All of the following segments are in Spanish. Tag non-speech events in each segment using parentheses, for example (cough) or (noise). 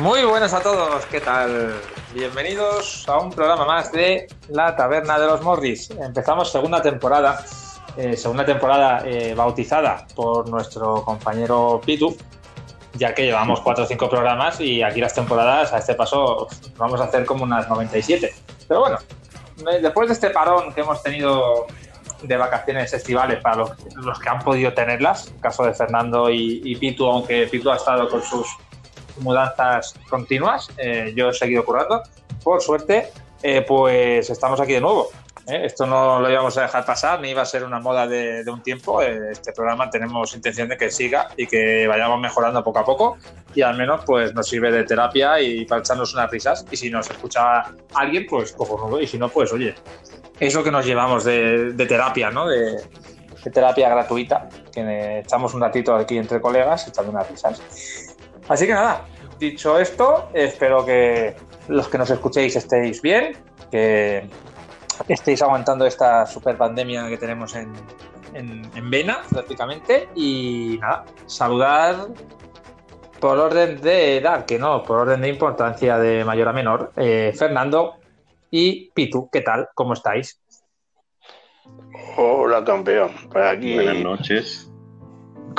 Muy buenas a todos, ¿qué tal? Bienvenidos a un programa más de La Taberna de los Morris. Empezamos segunda temporada, eh, segunda temporada eh, bautizada por nuestro compañero Pitu, ya que llevamos cuatro o cinco programas y aquí las temporadas a este paso vamos a hacer como unas 97. Pero bueno, eh, después de este parón que hemos tenido de vacaciones estivales para los, que han podido tenerlas, caso de Fernando y, y Pitu, aunque Pitu ha estado con sus mudanzas continuas, eh, yo he seguido currando. Por suerte, eh, pues estamos aquí de nuevo. ¿eh? Esto no lo íbamos a dejar pasar, ni iba a ser una moda de, de un tiempo. Eh, este programa tenemos intención de que siga y que vayamos mejorando poco a poco y al menos pues nos sirve de terapia y para echarnos unas risas. Y si nos escucha alguien, pues cojonudo. Y si no, pues oye, es lo que nos llevamos de, de terapia, ¿no? De, de terapia gratuita, que echamos un ratito aquí entre colegas echando unas risas. Así que nada, dicho esto, espero que los que nos escuchéis estéis bien, que estéis aguantando esta super pandemia que tenemos en, en, en vena prácticamente. Y nada, saludar por orden de edad, que no, por orden de importancia de mayor a menor, eh, Fernando y Pitu, ¿qué tal? ¿Cómo estáis? Hola campeón, por aquí Buenas noches.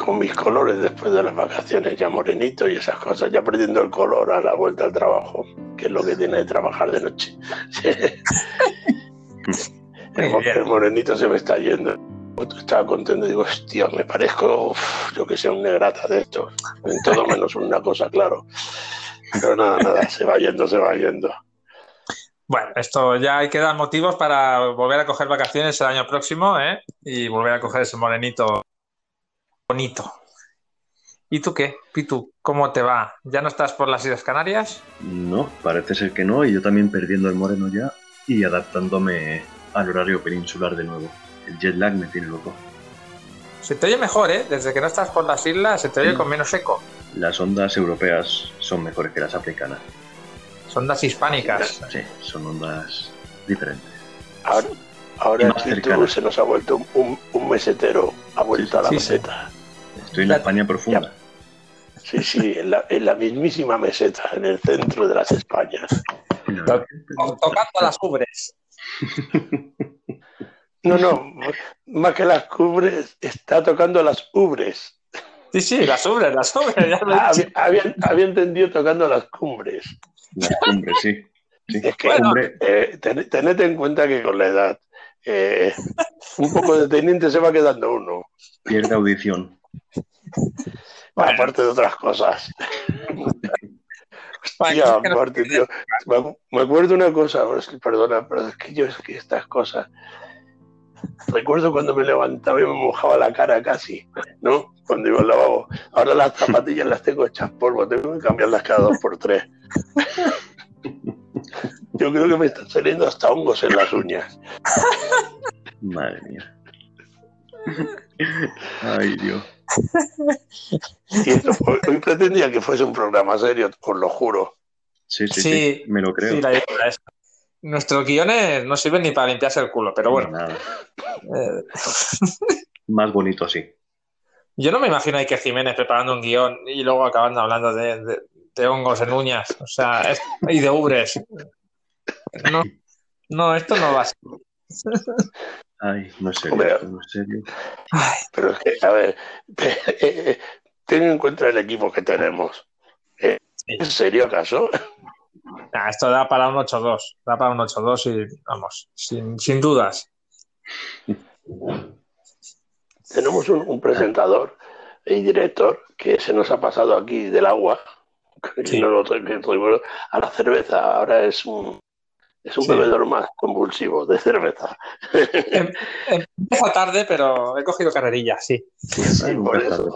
Con mis colores después de las vacaciones, ya morenito y esas cosas, ya perdiendo el color a la vuelta al trabajo, que es lo que tiene de trabajar de noche. (laughs) el, morenito se me está yendo. Estaba contento y digo, hostia, me parezco, uf, yo que sé, un negrata de estos. En todo menos una cosa, claro. Pero nada, nada, se va yendo, se va yendo. Bueno, esto ya hay que dar motivos para volver a coger vacaciones el año próximo, ¿eh? Y volver a coger ese morenito bonito. ¿Y tú qué, Pitu? ¿Cómo te va? ¿Ya no estás por las Islas Canarias? No, parece ser que no, y yo también perdiendo el moreno ya y adaptándome al horario peninsular de nuevo. El jet lag me tiene loco. Se te oye mejor, ¿eh? Desde que no estás por las islas se te oye Sí. con menos eco. Las ondas europeas son mejores que las africanas. Son ondas hispánicas. Sí, son ondas diferentes. Ahora, Y ahora más el cercanas. se nos ha vuelto un, un- un mesetero, ha vuelto a la Sí, sí. meseta. Estoy en la España profunda. Sí, sí, en la, en la mismísima meseta, en el centro de las Españas. No, To- Tocando las ubres. No, no, más que las cubres, está tocando las ubres. Sí, sí, las ubres, las ubres, ya lo he Ah, dicho. Había, había- había entendido tocando las cumbres. Las cumbres, sí. sí. Es que, Bueno. Eh, ten- tened en cuenta que con la edad, eh, un poco de teniente se va quedando uno, pierde audición. Bueno. aparte de otras cosas. (laughs) Hostia, aparte, tío, me, acuerdo una cosa, es que, perdona, pero es que yo es que estas cosas. Recuerdo cuando me levantaba y me mojaba la cara casi, ¿no? Cuando iba al lavabo. Ahora las zapatillas las tengo hechas polvo, tengo que cambiarlas cada dos por tres. Yo creo que me están saliendo hasta hongos en las uñas. Madre mía. Ay, Dios. Y esto, hoy, pretendía que fuese un programa serio, os lo juro. Sí, sí, Sí, sí, me lo creo. Sí, la idea es- Nuestros guiones no sirven ni para limpiarse el culo, pero bueno. Nada. eh, Más bonito así. Yo no me imagino a Iker Jiménez preparando un guion y luego acabando hablando de, de- de hongos en uñas, o sea, es- y de ubres. No, no, esto no va a ser. Ay, no. Hombre. No serio. Pero es que, a ver, (laughs) eh, ten en cuenta el equipo que tenemos. Eh, ¿En serio acaso? (laughs) nah, esto da para un 8-2, da para un 8-2 y vamos, sin, sin dudas. Tenemos un, un presentador y director que se nos ha pasado aquí del agua, (laughs) que Sí. no lo que tuvimos, a la cerveza. Ahora es un, es un Sí. bebedor más convulsivo de cerveza. Em- Empieza tarde, pero he cogido carrerilla, sí. Por eso.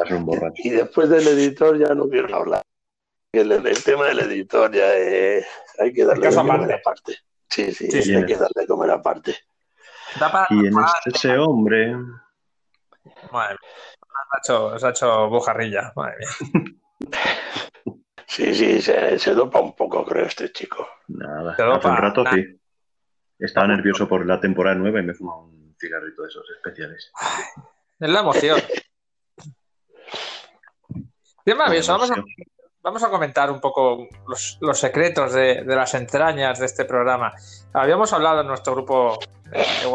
Y después del editor ya no quiero hablar. El, el tema del editor ya es, hay que darle de comer aparte. aparte. Sí, sí, Sí, sí. hay que darle de comer aparte. Da para... ¿Quién es ese hombre? Madre mía. Os ha hecho, os ha hecho bujarrilla, madre mía. (laughs) Sí, sí, se, se dopa un poco, creo, este chico. Nada, hace un rato nada. sí. Estaba nervioso por la temporada nueva y me fumaba un cigarrito de esos especiales. Es la emoción. Qué maravilloso. Vamos a, Emoción. vamos a comentar un poco los, secretos de, las entrañas de este programa. Habíamos hablado en nuestro grupo de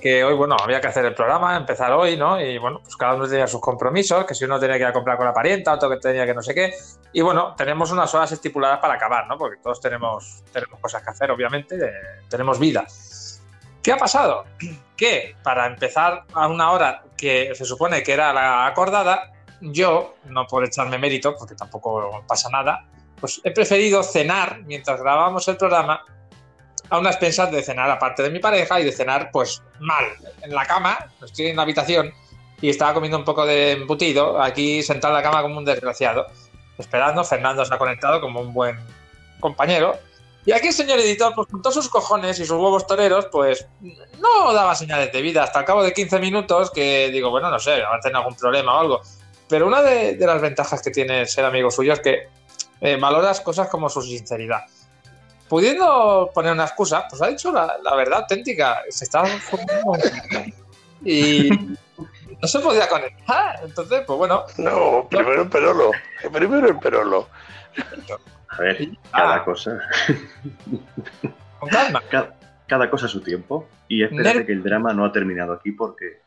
que hoy, bueno, había que hacer el programa, empezar hoy, ¿no? Y bueno, pues cada uno tenía sus compromisos, que si uno tenía que ir a comprar con la parienta, otro que tenía que no sé qué. Y bueno, tenemos unas horas estipuladas para acabar, ¿no? Porque todos tenemos, tenemos cosas que hacer, obviamente, tenemos vida. ¿Qué ha pasado? (clears throat) Que para empezar a una hora que se supone que era la acordada, yo, no por echarme mérito, porque tampoco pasa nada, pues he preferido cenar mientras grabábamos el programa a unas pensas de cenar aparte de mi pareja y de cenar pues mal, en la cama, estoy en la habitación y estaba comiendo un poco de embutido aquí sentado en la cama como un desgraciado, esperando, Fernando se ha conectado como un buen compañero y aquí el señor editor, pues con todos sus cojones y sus huevos toreros, pues no daba señales de vida. Hasta el cabo de 15 minutos que digo, bueno, no sé, a tener algún problema o algo. Pero una de, las ventajas que tiene ser amigo suyo es que eh, valoras cosas como su sinceridad pudiendo poner una excusa, pues ha dicho la, verdad auténtica. Se estaba y no se podía conectar. Entonces, pues bueno. No, primero el perolo. Primero el perolo. A ver, cada ah. cosa. Con calma. Cada, cosa a su tiempo. Y espérate que el drama no ha terminado aquí porque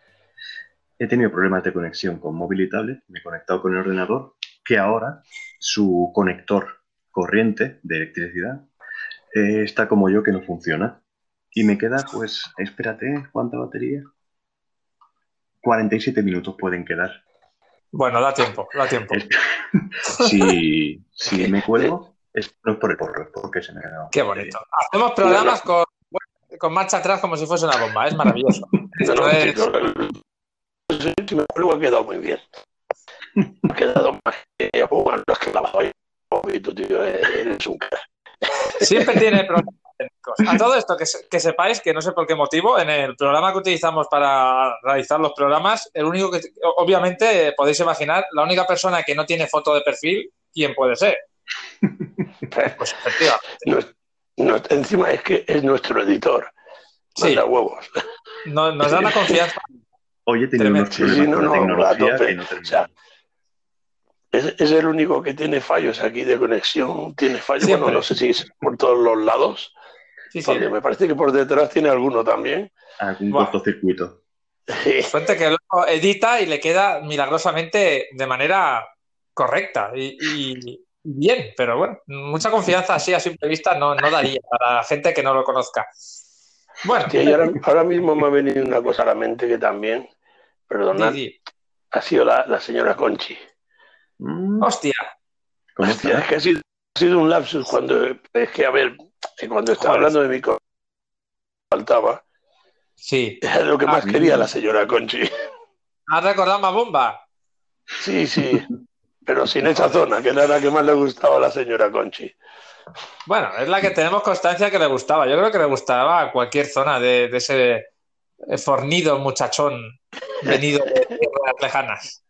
he tenido problemas de conexión con móvil y tablet. Me he conectado con el ordenador, que ahora su conector corriente de electricidad eh, está como yo que no funciona. Y me queda, pues, espérate, ¿cuánta batería? 47 minutos pueden quedar. Bueno, da tiempo, da tiempo. (laughs) si, si (laughs) me cuelgo, es, no es por el porro, es porque se me ha quedado. Qué bonito. Hacemos programas con, con marcha atrás como si fuese una bomba, es maravilloso. Si me cuelgo ha quedado muy bien. Ha quedado más que no es que la hoy, tío, eres un cara. Siempre tiene problemas técnicos. A todo esto, que, sepáis que no sé por qué motivo, en el programa que utilizamos para realizar los programas, el único que, obviamente, podéis imaginar, la única persona que no tiene foto de perfil, ¿quién puede ser? (laughs) Pues efectivamente. encima es que es nuestro editor. Sí. huevos. nos da la confianza. Oye, tiene unos problemas no, tecnología que no es, el único que tiene fallos aquí de conexión. Tiene fallos, bueno, no sé si es por todos los lados. Sí, me parece que por detrás tiene alguno también. Algún cortocircuito. Suerte que luego edita y le queda milagrosamente de manera correcta y, bien, pero bueno, mucha confianza así a simple vista no, no daría para la gente que no lo conozca. Bueno, ahora, mismo me ha venido una cosa a la mente que también, perdonad, ha sido la señora Conchi. Mm. Hostia. Hostia, es que ha sido, un lapsus cuando, es que, a ver, cuando estaba hablando de mi faltaba. Sí. Es lo que más ah, quería la señora Conchi. ¿Has recordado más bomba? Sí, sí. (laughs) Pero sin esa zona, que era la que más le gustaba a la señora Conchi. Bueno, es la que tenemos constancia que le gustaba. Yo creo que le gustaba a cualquier zona de, de ese fornido muchachón venido de tierras lejanas.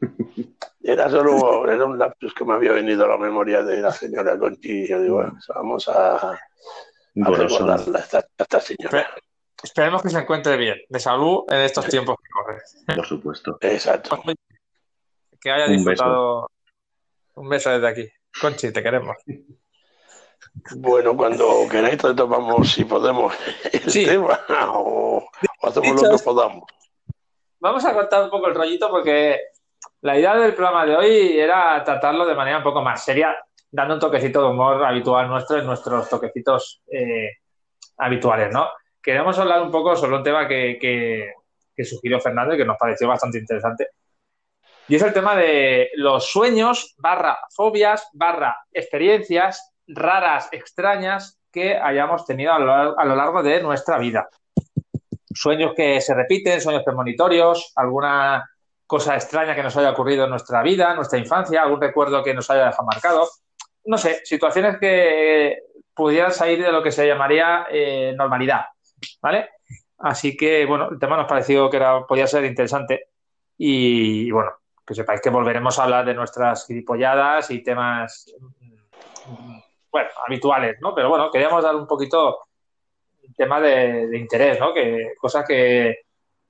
(laughs) Era solo era un lapsus que me había venido a la memoria de la señora Conchi. Yo digo, vamos a, a recordarla a esta, señora. Esperemos que se encuentre bien, de salud en estos tiempos que corren. Por supuesto. Exacto. Que haya disfrutado. Un beso desde aquí. Conchi, te queremos. Bueno, cuando queráis retomamos, si podemos, el sí. tema o, hacemos lo que podamos. Vamos a cortar un poco el rollito porque la idea del programa de hoy era tratarlo de manera un poco más seria, dando un toquecito de humor habitual nuestro en nuestros toquecitos eh, habituales, ¿no? Queremos hablar un poco sobre un tema que, que, sugirió Fernando y que nos pareció bastante interesante. Y es el tema de los sueños, barra fobias, barra experiencias raras, extrañas que hayamos tenido a lo largo de nuestra vida. Sueños que se repiten, sueños premonitorios, alguna cosa extraña que nos haya ocurrido en nuestra vida, en nuestra infancia, algún recuerdo que nos haya dejado marcado. No sé, situaciones que pudieran salir de lo que se llamaría eh, normalidad, ¿vale? Así que, bueno, el tema nos pareció que era, podía ser interesante y, bueno, que sepáis que volveremos a hablar de nuestras gilipolladas y temas, bueno, habituales, ¿no? Pero bueno, queríamos dar un poquito tema de, de interés, ¿no? Que cosas que,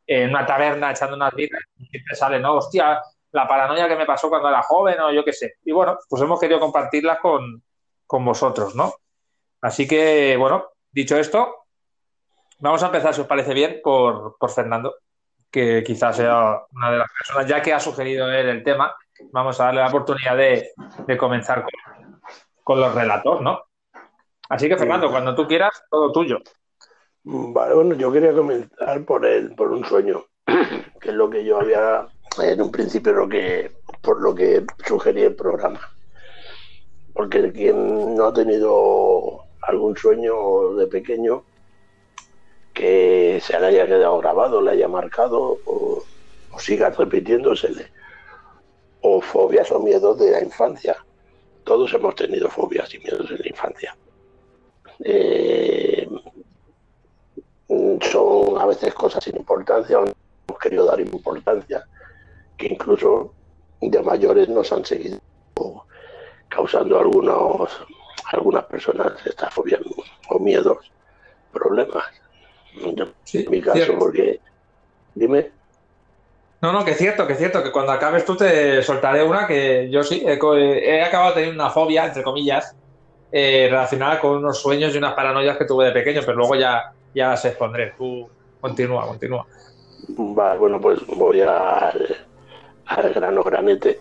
en una taberna echando unas vidas, siempre sale, ¿no? Hostia, la paranoia que me pasó cuando era joven o yo qué sé. Y bueno, pues hemos querido compartirlas con, con vosotros, ¿no? Así que, bueno, dicho esto, vamos a empezar, si os parece bien, por, por Fernando, que quizás sea una de las personas, ya que ha sugerido él el tema, vamos a darle la oportunidad de, de comenzar con, con los relatos, ¿no? Así que, Fernando, cuando tú quieras, todo tuyo. Vale, bueno, yo quería comenzar por el, por un sueño, (clears throat) que es lo que yo había en un principio por lo que sugerí el programa. Porque quien no ha tenido algún sueño de pequeño que se le haya quedado grabado, le haya marcado o, o siga repitiéndosele, o fobias o miedos de la infancia. Todos hemos tenido fobias y miedos en la infancia. Eh, son a veces cosas sin importancia o no hemos querido dar importancia, que incluso de mayores nos han seguido causando algunos, algunas personas estas fobias o miedos, problemas. en mi caso, porque. Dime. No, no, que es cierto, que es cierto, que cuando acabes tú te soltaré una que yo sí, he, he acabado de tener una fobia, entre comillas, eh, relacionada con unos sueños y unas paranoias que tuve de pequeño, pero luego ya, ya las expondré. Tú continúa, continúa. Bueno, pues voy al, al grano granete.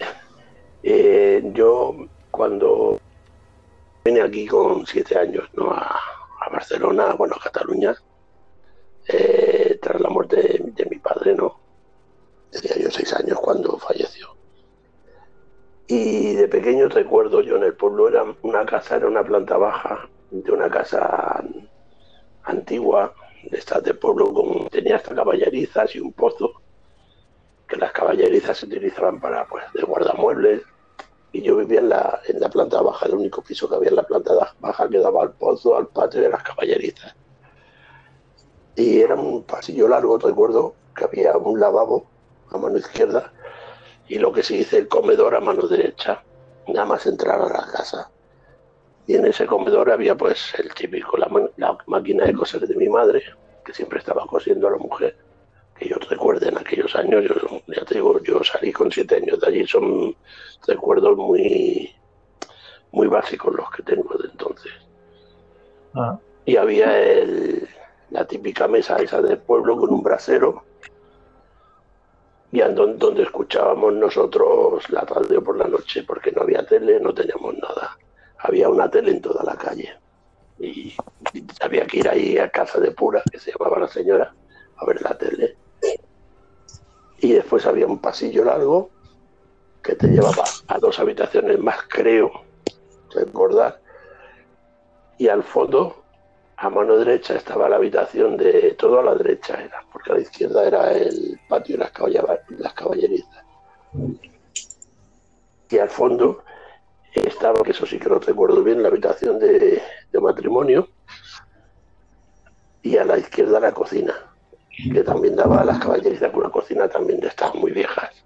Eh, yo cuando vine aquí con siete años ¿no? a, a Barcelona, bueno, a Cataluña, eh, tras la muerte de, de mi padre, ¿no? Tenía yo seis años cuando falleció. Y de pequeño recuerdo yo en el pueblo era una casa, era una planta baja de una casa antigua, de estas de pueblo, con, tenía hasta caballerizas y un pozo, que las caballerizas se utilizaban para, pues, de guardamuebles. Y yo vivía en la, en la planta baja, el único piso que había en la planta baja que daba al pozo, al patio de las caballerizas. Y era un pasillo largo, recuerdo que había un lavabo a mano izquierda y lo que se dice el comedor a mano derecha, nada más entrar a la casa. Y en ese comedor había pues el típico, la, la máquina de coser de mi madre, que siempre estaba cosiendo a la mujer. Que yo recuerdo en aquellos años, yo, ya te digo, yo salí con siete años de allí, son recuerdos muy, muy básicos los que tengo de entonces. Ah. Y había el, la típica mesa esa del pueblo con un brasero y donde, donde escuchábamos nosotros la radio por la noche, porque no había tele, no teníamos nada. Había una tele en toda la calle. Y, había que ir ahí a casa de pura, que se llamaba la señora, a ver la tele. Y después había un pasillo largo que te llevaba a dos habitaciones más, creo, recordar. Y al fondo a mano derecha estaba la habitación de todo a la derecha era, porque a la izquierda era el patio las, las caballerizas. Y al fondo estaba, que eso sí que no recuerdo bien, la habitación de, de matrimonio. Y a la izquierda la cocina, que también daba a las caballerizas, una cocina también de estas muy viejas,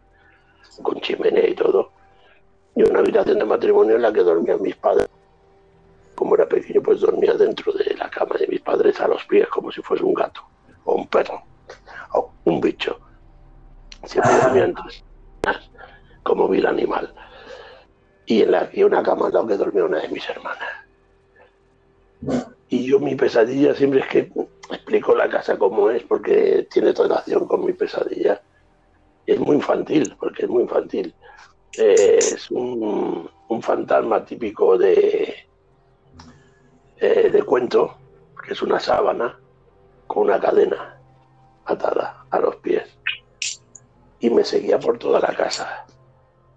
con chimenea y todo. Y una habitación de matrimonio en la que dormían mis padres como era pequeño, pues dormía dentro de la cama de mis padres a los pies, como si fuese un gato, o un perro, o un bicho. Siempre dormía entre como vil animal. Y en la, y una cama al lado que dormía una de mis hermanas. Y yo mi pesadilla siempre es que explico la casa como es, porque tiene relación con mi pesadilla. Es muy infantil, porque es muy infantil. Es un, un fantasma típico de, eh, de cuento, que es una sábana con una cadena atada a los pies. Y me seguía por toda la casa.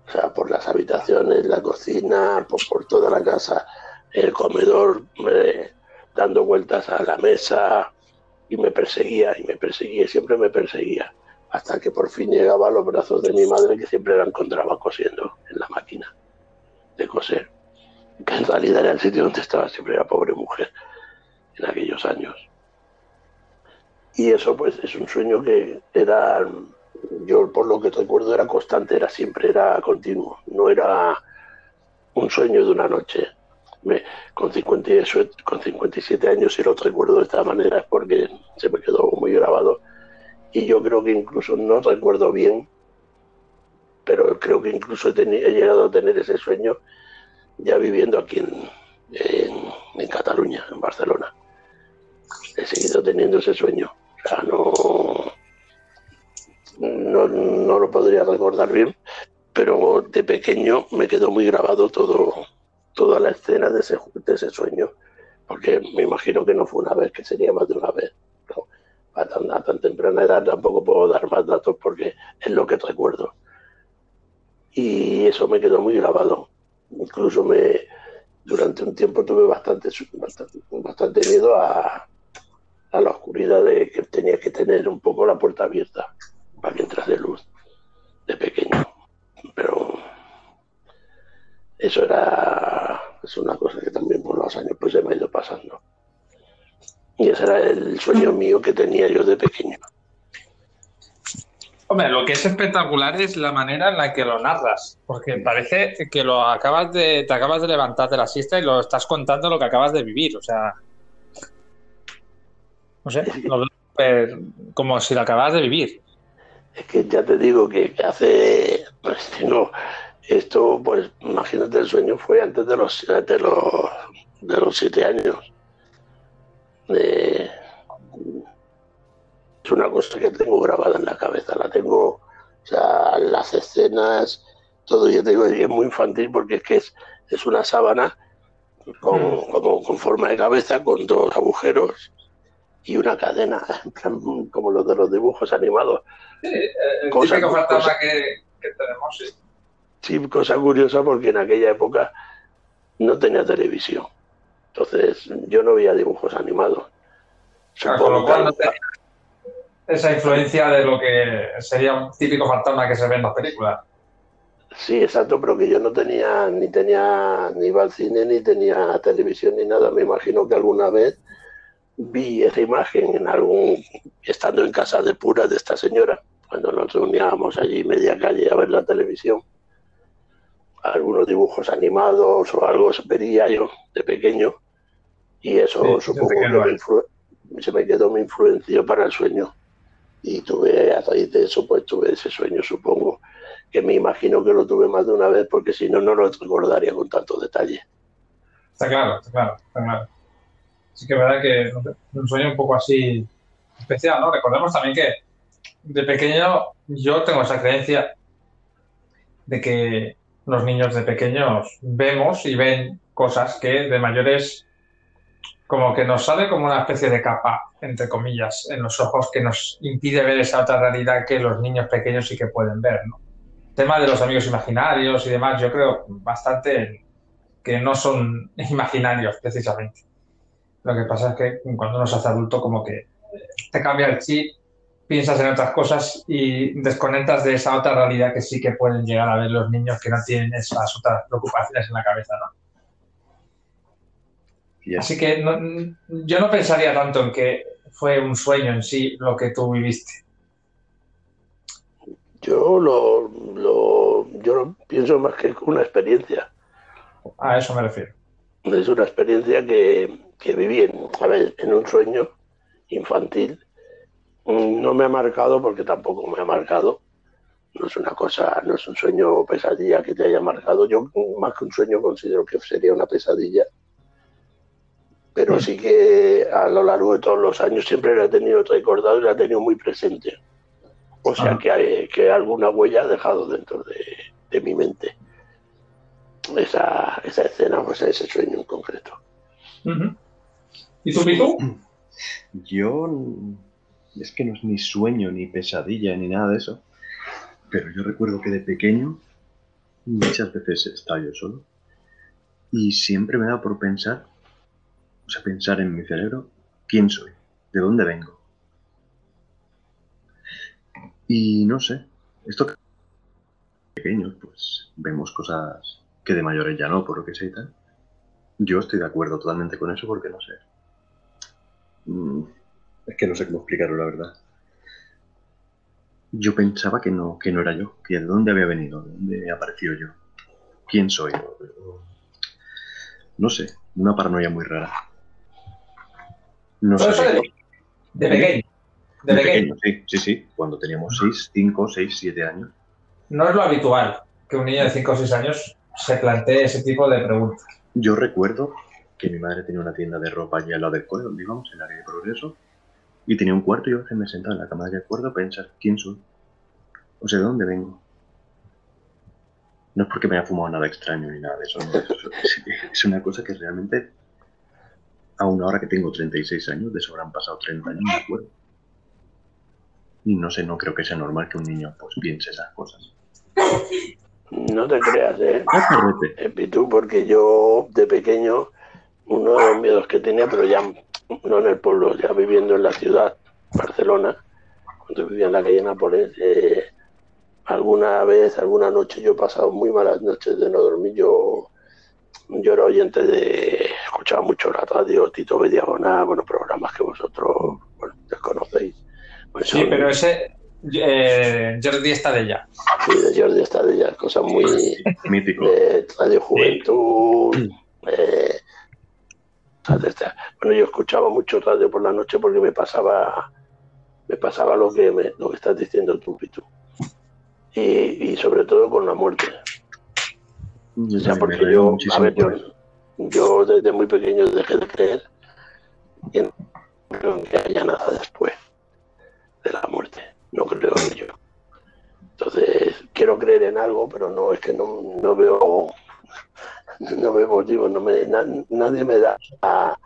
O sea, por las habitaciones, la cocina, por, por toda la casa, el comedor, eh, dando vueltas a la mesa. Y me perseguía, y me perseguía, y siempre me perseguía. Hasta que por fin llegaba a los brazos de mi madre, que siempre la encontraba cosiendo en la máquina de coser que en realidad era el sitio donde estaba siempre la pobre mujer en aquellos años. Y eso pues es un sueño que era, yo por lo que recuerdo era constante, era siempre, era continuo, no era un sueño de una noche. Me, con, 57, con 57 años, si lo recuerdo de esta manera, es porque se me quedó muy grabado. Y yo creo que incluso no recuerdo bien pero creo que incluso he, llegado a tener ese sueño ya viviendo aquí en, en, Cataluña, en Barcelona. He seguido teniendo ese sueño. O sea, no, no, no lo podría recordar bien, pero de pequeño me quedó muy grabado todo, toda la escena de ese, de ese sueño, porque me imagino que no fue una vez, que sería más de una vez. A, tan, a tan temprana edad tampoco puedo dar más datos porque es lo que recuerdo. Y eso me quedó muy grabado. Incluso me, durante un tiempo tuve bastante, bastante, miedo a, a la oscuridad de que tenía que tener un poco la puerta abierta para que entrase luz de pequeño. Pero eso era es una cosa que también por los años pues se me ha ido pasando. Y ese era el sueño mío que tenía yo de pequeño. Hombre, lo que es espectacular es la manera en la que lo narras, porque parece que lo acabas de, te acabas de levantar de la siesta y lo estás contando lo que acabas de vivir, o sea, no sé, (laughs) lo como si lo acabas de vivir. Es que ya te digo que hace, pues tengo, esto, pues imagínate, el sueño fue antes de los, de los, de los siete años. es una cosa que tengo grabada en la cabeza, la tengo, o sea, las escenas, todo, yo te digo, es muy infantil porque es que es, es una sábana con, mm. como, con forma de cabeza, con dos agujeros y una cadena, (laughs) como los de los dibujos animados. Sí, el cosa, típico fantasma que, tenemos, sí. Sí, cosa curiosa porque en aquella época no tenía televisión. Entonces yo no veía dibujos animados. con lo cual no tenía esa influencia de lo que sería un típico fantasma que se ve en las películas. Sí, exacto, pero que yo no tenía, ni tenía, ni iba al cine, ni tenía televisión, ni nada. Me imagino que alguna vez vi esa imagen en algún, estando en casa de pura de esta señora, cuando nos reuníamos allí media calle a ver la televisión. Algunos dibujos animados o algo vería yo de pequeño y eso supongo que se me quedó mi influencia para el sueño. Y tuve, a raíz de eso, pues tuve ese sueño, supongo, que me imagino que lo tuve más de una vez porque si no, no lo recordaría con tanto detalle. Está claro, está claro, está claro sí que es verdad que un sueño un poco así especial, ¿no? Recordemos también que de pequeño yo tengo esa creencia de que los niños de pequeños vemos y ven cosas que de mayores como que nos sale como una especie de capa, entre comillas, en los ojos que nos impide ver esa otra realidad que los niños pequeños sí que pueden ver, ¿no? tema de los amigos imaginarios y demás, yo creo bastante que no son imaginarios precisamente. Lo que pasa es que cuando uno se hace adulto, como que te cambia el chip, piensas en otras cosas y desconectas de esa otra realidad que sí que pueden llegar a ver los niños que no tienen esas otras preocupaciones en la cabeza, ¿no? Así que yo no pensaría tanto en que fue un sueño en sí lo que tú viviste. Yo lo, lo, yo lo pienso más que una experiencia. A eso me refiero. Es una experiencia que, que viví en, en un sueño infantil. Mm, no me ha marcado porque tampoco me ha marcado. No es una cosa, no es un sueño o pesadilla que te haya marcado. Yo más que un sueño considero que sería una pesadilla. Pero mm. sí que a lo largo de todos los años siempre la he tenido recordado y la he tenido muy presente. O sea ah. que, que alguna huella ha dejado dentro de, de mi mente esa, esa escena, pues ese sueño en concreto. ¿Y tú, Pico? Yo. Es que no es ni sueño, ni pesadilla, ni nada de eso. Pero yo recuerdo que de pequeño, muchas veces estaba yo solo. Y siempre me da por pensar, o sea, pensar en mi cerebro, quién soy, de dónde vengo. Y no sé, esto pequeños, pues vemos cosas que de mayores ya no, por lo que sé y tal. Yo estoy de acuerdo totalmente con eso porque no sé. Mm, es que no sé cómo explicarlo, la verdad. Yo pensaba que no, que no era yo, que de dónde había venido, de dónde he aparecido yo, quién soy. No sé, una paranoia muy rara. No sé. De, pequeño. De, pequeño. sí, sí, sí. Cuando teníamos 6, 5, 6, 7 años. no es lo habitual que un niño de 5 o 6 años se plantee ese tipo de preguntas. Yo recuerdo que mi madre tenía una tienda de ropa allí al lado del cole, donde íbamos, en el área de progreso, y tenía un cuarto y yo a veces me sentaba en la cama de acuerdo a pensar quién soy, o sea, de dónde vengo. No es porque me haya fumado nada extraño ni nada de eso, es, una cosa que realmente, aún ahora que tengo 36 años, de eso habrán pasado 30 años, me acuerdo. Y no sé, no creo que sea normal que un niño pues piense esas cosas. No te creas, ¿eh? eh tú, porque yo de pequeño, uno de los miedos que tenía, pero ya no en el pueblo, ya viviendo en la ciudad, Barcelona, cuando vivía en la calle Nápoles, eh, alguna vez, alguna noche yo he pasado muy malas noches de no dormir. Yo, yo era oyente de, escuchaba mucho la radio, Tito Diagonal, bueno, programas que vosotros bueno, desconocéis. Pues sí, pero ese, eh, Jordi Estadella. Sí, de Jordi Estadella, cosas muy... Mítico. De Radio Juventud. Eh, bueno, yo escuchaba mucho radio por la noche porque me pasaba me pasaba lo que me, lo que estás diciendo tú, Pitu. Y, y sobre todo con la muerte. O sea, porque yo, a ver, yo, yo, desde muy pequeño dejé de creer en, que haya nada después de la muerte. No creo en ello. Entonces, quiero creer en algo, pero no, es que no, no veo (laughs) no veo motivo, no me, nadie me da a,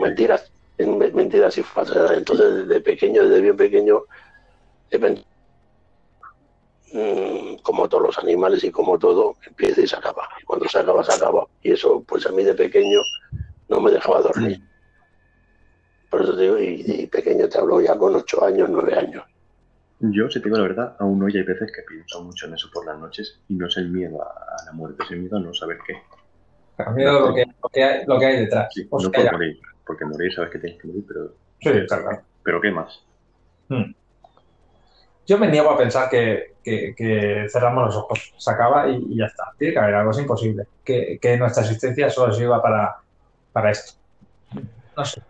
mentiras, mentiras y falsas. Entonces, desde pequeño, desde bien pequeño, mm, como todos los animales y como todo, empieza y se acaba. Y cuando se acaba, se acaba. Y eso, pues a mí de pequeño, no me dejaba dormir. Por eso digo, y, y pequeño te hablo ya con ocho años, nueve años. Yo, si te digo la verdad, aún hoy hay veces que pienso mucho en eso por las noches y no es el miedo a la muerte, es el miedo a no saber qué. El miedo a lo que, lo, que hay, detrás. Sí, no por morir, porque morir sabes que tienes que morir, pero. Sí, claro. Pero ¿qué más? Hmm. Yo me niego a pensar que, que, cerramos los ojos, se acaba y, ya está. Tiene que haber algo, es imposible. Que, que nuestra existencia solo sirva para, para esto. No sé.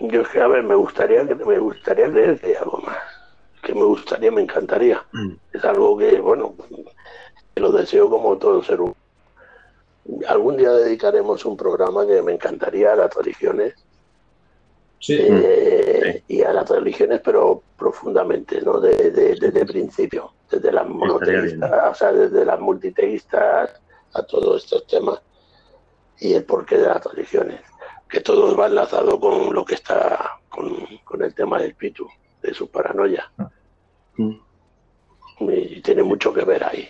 Yo es que, a ver, me gustaría, me gustaría creer que hay algo más que me gustaría, me encantaría. Mm. Es algo que, bueno, lo deseo como todo ser humano. Algún día dedicaremos un programa que me encantaría a las religiones. Eh, y a las religiones, pero profundamente, ¿no? Desde de, principio, desde las monoteístas, o sea, desde las multiteístas a todos estos temas y el porqué de las religiones. Que todo va enlazado con lo que está, con, con el tema del espíritu de su paranoia. Mm. Y tiene mucho que ver ahí,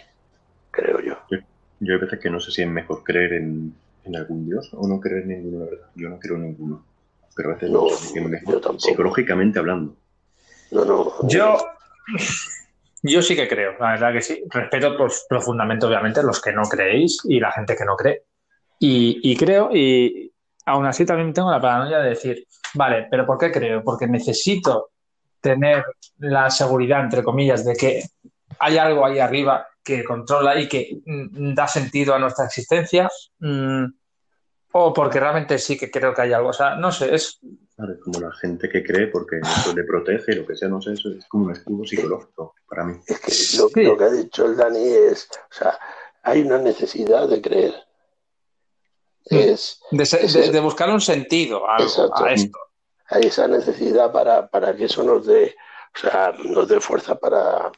creo yo. yo. hay veces que no sé si es mejor creer en, algún dios o no creer en ninguno, la verdad. Yo no creo en ninguno. Pero a veces no, mejor, psicológicamente hablando. No, no. Yo, (laughs) yo sí que creo, la verdad que sí. Respeto pues, profundamente, obviamente, los que no creéis y la gente que no cree. Y, y creo, y aún así también tengo la paranoia de decir, vale, pero ¿por qué creo? Porque necesito tener la seguridad, entre comillas, de que hay algo ahí arriba que controla y que mm, da sentido a nuestra existencia, mm, o porque realmente sí que creo que hay algo. O sea, no sé, es. como la gente que cree porque eso le protege, lo que sea, no sé, eso es como un escudo psicológico para mí. lo, que ha dicho el Dani es, o sea, hay una necesidad de creer. Es, de, buscar un sentido a esto hay esa necesidad para, para que eso nos dé, o sea, nos dé fuerza para,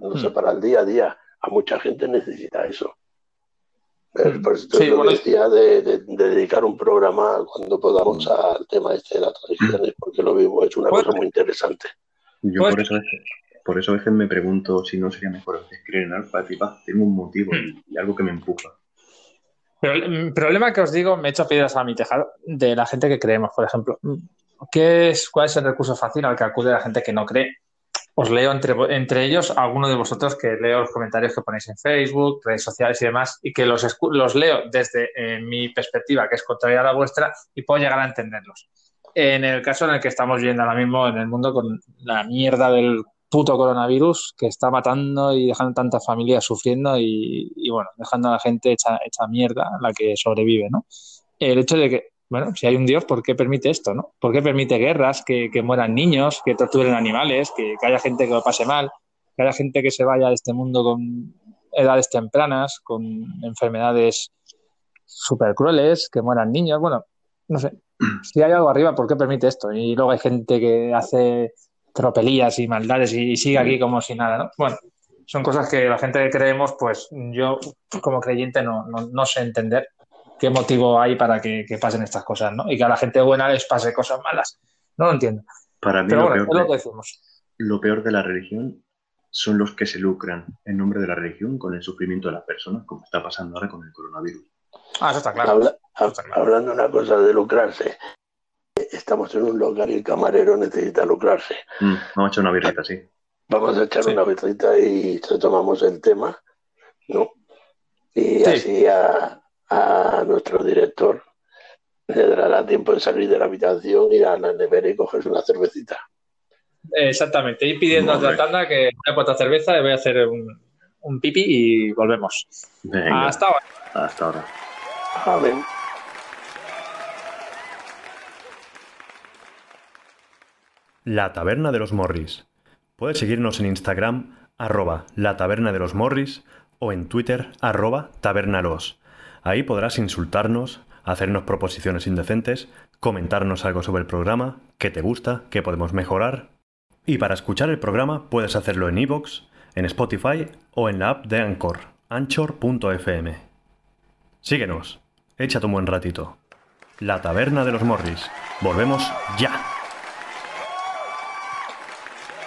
no sé, mm. para el día a día. A mucha gente necesita eso. Mm. Por eso sí, decía de, dedicar un programa cuando podamos mm. al tema este de las tradiciones, porque lo vivo, es una cosa muy interesante. Yo por eso, por eso a veces me pregunto si no sería mejor creer en alfa, tengo un motivo y, algo que me empuja. Pero el problema que os digo, me he hecho piedras a mi tejado de la gente que creemos, por ejemplo. ¿Qué es, ¿Cuál es el recurso fácil al que acude la gente que no cree? Os leo entre, entre ellos alguno de vosotros que leo los comentarios que ponéis en Facebook, redes sociales y demás, y que los, los leo desde eh, mi perspectiva, que es contraria a la vuestra, y puedo llegar a entenderlos. En el caso en el que estamos viviendo ahora mismo en el mundo con la mierda del puto coronavirus que está matando y dejando tantas familias sufriendo y, y bueno, dejando a la gente hecha, hecha mierda, la que sobrevive, ¿no? El hecho de que bueno, si hay un Dios, ¿por qué permite esto? ¿no? ¿Por qué permite guerras, que, mueran niños, que torturen animales, que, haya gente que lo pase mal? que haya gente que se vaya de este mundo con edades tempranas, con enfermedades súper crueles, que mueran niños, bueno, no sé. (clears throat) Si hay algo arriba, ¿por qué permite esto? Y luego hay gente que hace tropelías y maldades y, sigue aquí como si nada, ¿no? Bueno, son cosas que la gente que creemos, pues yo como creyente no, no, sé entender qué motivo hay para que, pasen estas cosas, ¿no? Y que a la gente buena les pase cosas malas. No lo entiendo. Para mí lo, peor de, lo, que decimos. lo peor de la religión son los que se lucran en nombre de la religión con el sufrimiento de las personas, como está pasando ahora con el coronavirus. Ah, eso está claro. Hablando una cosa de lucrarse, estamos en un local y el camarero necesita lucrarse. Mm, vamos a echar una birrita, sí. Vamos a echar una birrita y tomamos el tema, ¿no? Y así a, nuestro director le dará tiempo de salir de la habitación, ir a la nevera y cogerse una cervecita. Exactamente, y pidiendo a otra tanda que voy a puesto cerveza, y voy a hacer un, un pipi y volvemos. Hasta ahora. Hasta ahora. Amén. La Taberna de los Morris. Puedes seguirnos en Instagram, arroba la Taberna de los Morris, o en Twitter, arroba tabernalos. Ahí podrás insultarnos, hacernos proposiciones indecentes, comentarnos algo sobre el programa, qué te gusta, qué podemos mejorar. Y para escuchar el programa puedes hacerlo en iVoox, en Spotify o en la app de Anchor, anchor.fm. Síguenos, échate un buen ratito. La Taberna de los Morris. Volvemos ya.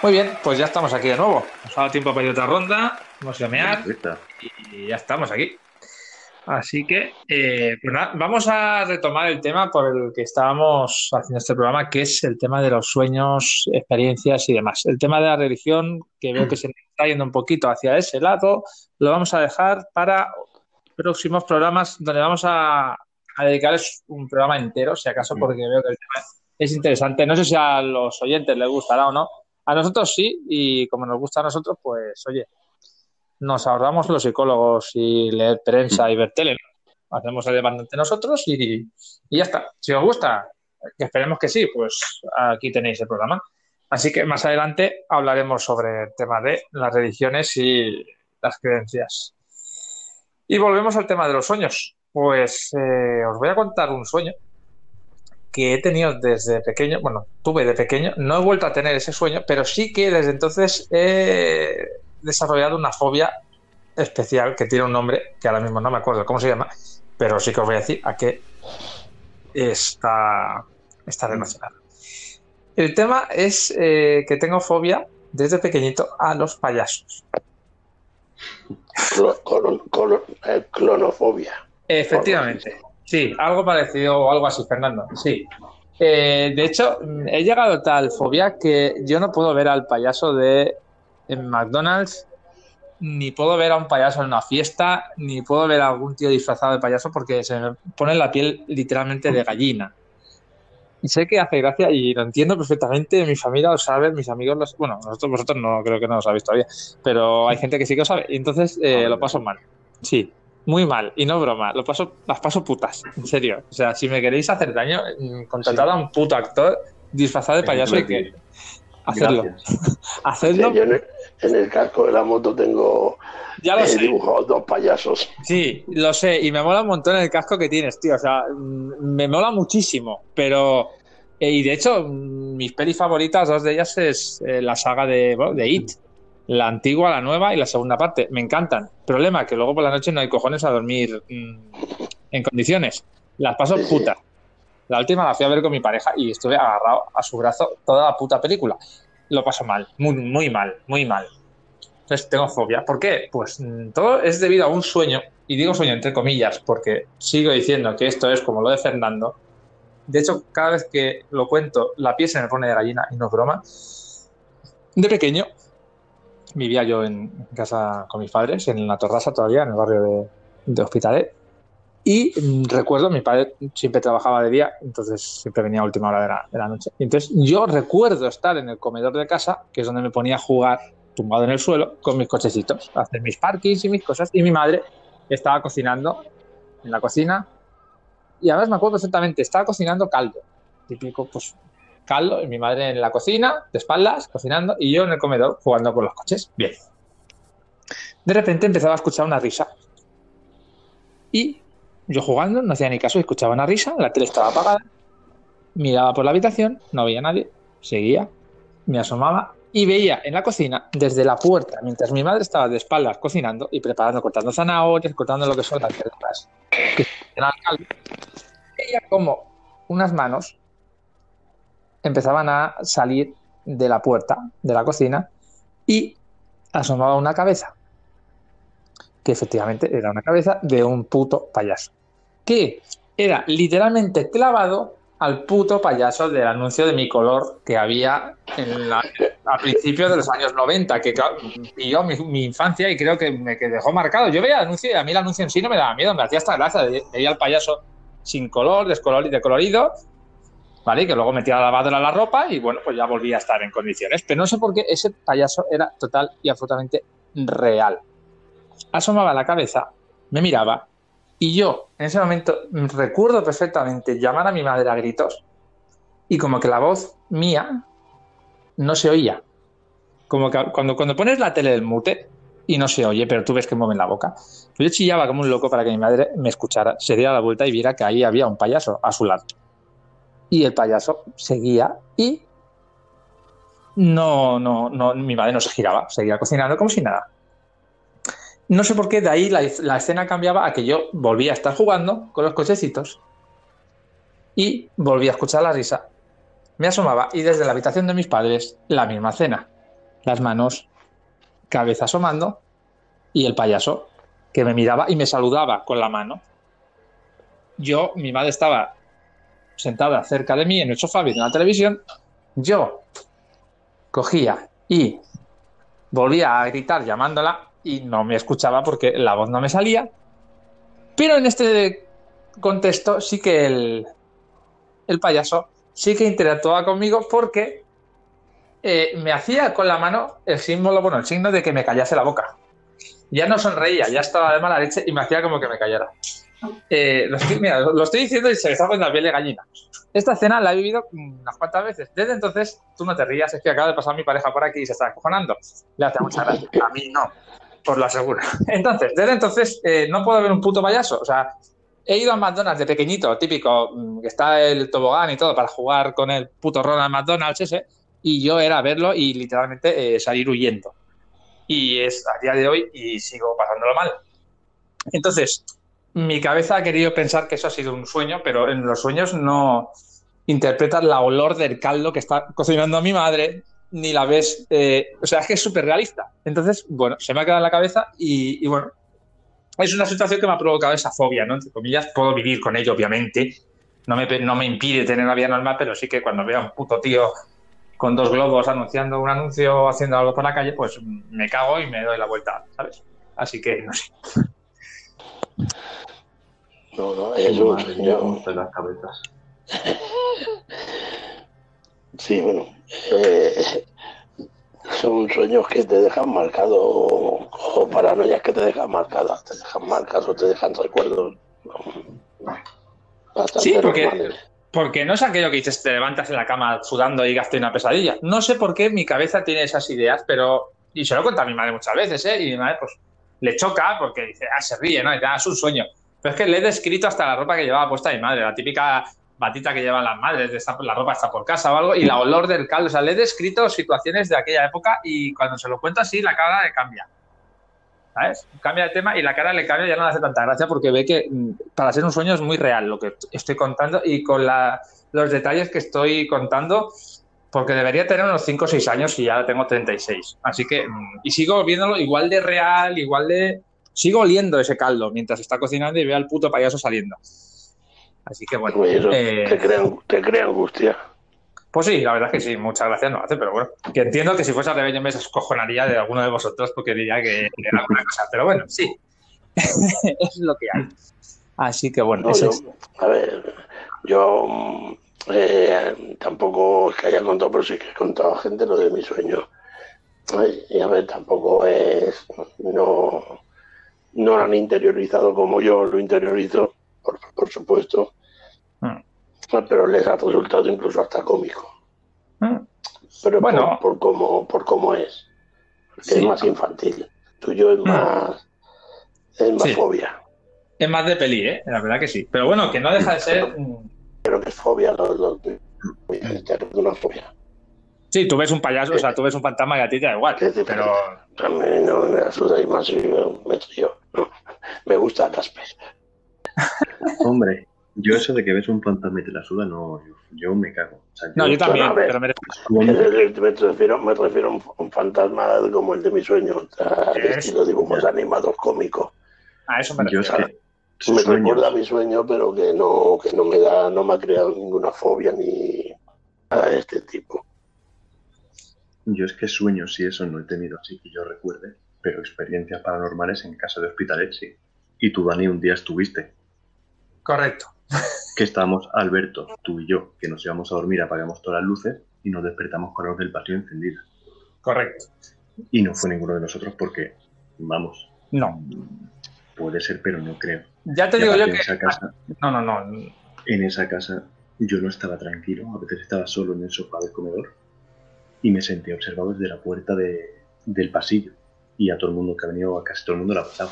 Muy bien, pues ya estamos aquí de nuevo. Nos ha dado tiempo para ir otra ronda, vamos a mear y ya estamos aquí. Así que, eh, pues vamos a retomar el tema por el que estábamos haciendo este programa, que es el tema de los sueños, experiencias y demás. El tema de la religión, que veo que se está yendo un poquito hacia ese lado, lo vamos a dejar para próximos programas donde vamos a, a dedicarles un programa entero, si acaso, porque veo que el tema es interesante. No sé si a los oyentes les gustará o no, a nosotros sí, y como nos gusta a nosotros, pues oye, nos ahorramos los psicólogos y leer prensa y ver tele. Hacemos el debate nosotros y, y ya está. Si os gusta, que esperemos que sí, pues aquí tenéis el programa. Así que más adelante hablaremos sobre el tema de las religiones y las creencias. Y volvemos al tema de los sueños. Pues eh, os voy a contar un sueño que he tenido desde pequeño, bueno, tuve de pequeño, no he vuelto a tener ese sueño, pero sí que desde entonces he desarrollado una fobia especial que tiene un nombre que ahora mismo no me acuerdo cómo se llama, pero sí que os voy a decir a qué está, está relacionado. El tema es eh, que tengo fobia desde pequeñito a los payasos. Eh, clonofobia. Efectivamente. Sí, algo parecido o algo así, Fernando. Sí. Eh, de hecho, he llegado a tal fobia que yo no puedo ver al payaso de en McDonald's, ni puedo ver a un payaso en una fiesta, ni puedo ver a algún tío disfrazado de payaso porque se me pone la piel literalmente de gallina. Y sé que hace gracia y lo entiendo perfectamente. Mi familia lo sabe, mis amigos lo Bueno, nosotros, vosotros no creo que no lo sabéis todavía, pero hay gente que sí que lo sabe. Y entonces eh, lo paso mal. Sí, muy mal, y no broma, lo paso, las paso putas, en serio. O sea, si me queréis hacer daño, mm, contratad a un puto actor disfrazado de payaso y que hacerlo. (laughs) hacerlo. yo en el, casco de la moto tengo ya lo eh, dibujados dos payasos. Sí, lo sé, y me mola un montón el casco que tienes, tío. O sea, mm, me mola muchísimo, pero. Eh, y de hecho, mm, mis pelis favoritas, dos de ellas es eh, la saga de, de It la antigua, la nueva y la segunda parte. Me encantan. Problema que luego por la noche no hay cojones a dormir mm, en condiciones. Las paso puta. La última la fui a ver con mi pareja y estuve agarrado a su brazo toda la puta película. Lo paso mal, muy, muy mal, muy mal. Entonces tengo fobia. ¿Por qué? Pues mm, todo es debido a un sueño, y digo sueño entre comillas, porque sigo diciendo que esto es como lo de Fernando. De hecho, cada vez que lo cuento, la piel se me pone de gallina y no es broma. De pequeño, vivía yo en, casa con mis padres, en la Torrasa todavía, en el barrio de, de Hospitalet. Y mm, recuerdo, mi padre siempre trabajaba de día, entonces siempre venía a última hora de la, de la noche. entonces yo recuerdo estar en el comedor de casa, que es donde me ponía a jugar tumbado en el suelo con mis cochecitos, a hacer mis parkings y mis cosas. Y mi madre estaba cocinando en la cocina. Y además me acuerdo perfectamente, estaba cocinando caldo, típico, pues caldo, y mi madre en la cocina, de espaldas, cocinando, y yo en el comedor jugando con los coches. Bien. De repente empezaba a escuchar una risa. Y yo jugando, no hacía ni caso, escuchaba una risa, la tele estaba apagada, miraba por la habitación, no había nadie, seguía, me asomaba y veía en la cocina, desde la puerta, mientras mi madre estaba de espaldas cocinando y preparando, cortando zanahorias, cortando lo que son las verduras, que veía como unas manos empezaban a salir de la puerta de la cocina y asomaba una cabeza, que efectivamente era una cabeza de un puto payaso, que era literalmente clavado al puto payaso del anuncio de mi color que había en la, a principios de los años 90, que pilló mi, mi, infancia y creo que me que dejó marcado. Yo veía el anuncio y a mí el anuncio en sí no me daba miedo, me hacía esta gracia. Veía al payaso sin color, descolorido, ¿vale? que luego metía la lavadora la ropa y bueno, pues ya volvía a estar en condiciones. Pero no sé por qué ese payaso era total y absolutamente real. Asomaba la cabeza, me miraba y yo, en ese momento, recuerdo perfectamente llamar a mi madre a gritos y como que la voz mía no se oía. Como que cuando, cuando pones la tele del mute y no se oye, pero tú ves que mueven la boca. Yo chillaba como un loco para que mi madre me escuchara, se diera la vuelta y viera que ahí había un payaso a su lado. Y el payaso seguía y no, no, no, mi madre no se giraba, seguía cocinando como si nada. No sé por qué de ahí la, la, escena cambiaba a que yo volvía a estar jugando con los cochecitos y volvía a escuchar la risa. Me asomaba y desde la habitación de mis padres la misma escena. Las manos, cabeza asomando y el payaso que me miraba y me saludaba con la mano. Yo, mi madre estaba sentada cerca de mí en el sofá viendo la televisión. Yo cogía y volvía a gritar llamándola y no me escuchaba porque la voz no me salía. Pero en este contexto sí que el, el payaso sí que interactuaba conmigo porque eh, me hacía con la mano el símbolo, bueno, el signo de que me callase la boca. Ya no sonreía, ya estaba de mala leche y me hacía como que me callara. Eh, lo, estoy, mira, lo, estoy, diciendo y se me está poniendo la piel de gallina. Esta escena la he vivido unas cuantas veces. Desde entonces, tú no te rías, es que acaba de pasar mi pareja por aquí y se está acojonando. Le hace mucha gracia. A mí no os lo aseguro. (laughs) Entonces, desde entonces eh, no puedo ver un puto payaso. O sea, he ido a McDonald's de pequeñito, típico, mm, que está el tobogán y todo para jugar con el puto Ronald McDonald's ese, y yo era verlo y literalmente eh, salir huyendo. Y es a día de hoy y sigo pasándolo mal. Entonces, mi cabeza ha querido pensar que eso ha sido un sueño, pero en los sueños no interpretas la olor del caldo que está cocinando mi madre, ni la ves. Eh, o sea, es que es súper realista. Entonces, bueno, se me ha quedado en la cabeza y, y, bueno, es una situación que me ha provocado esa fobia, ¿no? Entre comillas, puedo vivir con ello, obviamente. No me, no me impide tener una vida normal, pero sí que cuando veo a un puto tío con dos globos anunciando un anuncio o haciendo algo por la calle, pues me cago y me doy la vuelta, ¿sabes? Así que no sé. No, no, es un sueño. las cabezas. (laughs) Sí, bueno. Eh, son sueños que te dejan marcado o paranoias que te dejan marcadas, te dejan marcas o te dejan recuerdos. Sí, porque, porque no es aquello que dices, te levantas en la cama sudando y gastas una pesadilla. No sé por qué mi cabeza tiene esas ideas, pero. Y se lo contado a mi madre muchas veces, ¿eh? Y mi madre, pues, le choca porque dice, ah, se ríe, ¿no? Y te ah, es un sueño. Pero es que le he descrito hasta la ropa que llevaba puesta mi madre, la típica batita que llevan las madres, de esta, la ropa está por casa o algo, y la olor del caldo. O sea, le he descrito situaciones de aquella época y cuando se lo cuento así, la cara le cambia. ¿Sabes? Cambia de tema y la cara le cambia ya no le hace tanta gracia porque ve que mm, para ser un sueño es muy real lo que estoy contando y con los detalles que estoy contando, porque debería tener unos 5 o 6 años y ya tengo 36. Así que, mm, y sigo viéndolo igual de real, igual de... Sigo oliendo ese caldo mientras está cocinando y veo al puto payaso saliendo. Así que bueno. eh, te, crea, te, crea, angustia. Pues sí, la verdad es que sí, muchas gracias no hace, pero bueno, que entiendo que si fuese al revés yo me escojonaría de alguno de vosotros porque diría que era alguna cosa, pero bueno, sí, (laughs) es lo que hay. Así que bueno, no, eso yo, es. A ver, yo eh, tampoco es que haya contado, pero sí que he contado a gente lo de mi sueño. Y a ver, tampoco es, no, no lo han interiorizado como yo lo interiorizo por, por supuesto. Hmm. Pero les ha resultado incluso hasta cómico. pero bueno. por, cómo, por cómo es. Es más infantil. Tuyo es mm. más, es más fobia. Es más de peli, ¿eh? La verdad que sí. Pero bueno, que no deja de ser... Creo que es fobia, los, los, una fobia. Sí, tú ves un payaso, o sea, tú ves un fantasma y a ti te da igual. pero... También no me asusta y más me yo. (laughs) Me gusta Casper. Hombre, yo eso de que ves un fantasma y te la suda, no, yo, me cago. no, yo también, pero me... refiero, me refiero a un, fantasma como el de mi sueño, estilo dibujos animados cómicos. A eso me refiero. me recuerda a mi sueño, pero que no, que no me da, no me ha creado ninguna fobia ni a este tipo. Yo es que sueños sí eso no he tenido así que yo recuerde, pero experiencias paranormales en casa de hospitalet sí. Y tú, Dani, un día estuviste. Correcto que estábamos Alberto, tú y yo, que nos íbamos a dormir, apagamos todas las luces y nos despertamos con la luz del patio encendida. Correcto. Y no fue ninguno de nosotros porque, vamos. No. Puede ser, pero no creo. Ya te digo yo que. casa, no, no, no. En esa casa yo no estaba tranquilo, a veces estaba solo en el sofá del comedor y me sentí observado desde la puerta del pasillo y a todo el mundo que ha venido, a casi todo el mundo le ha pasado.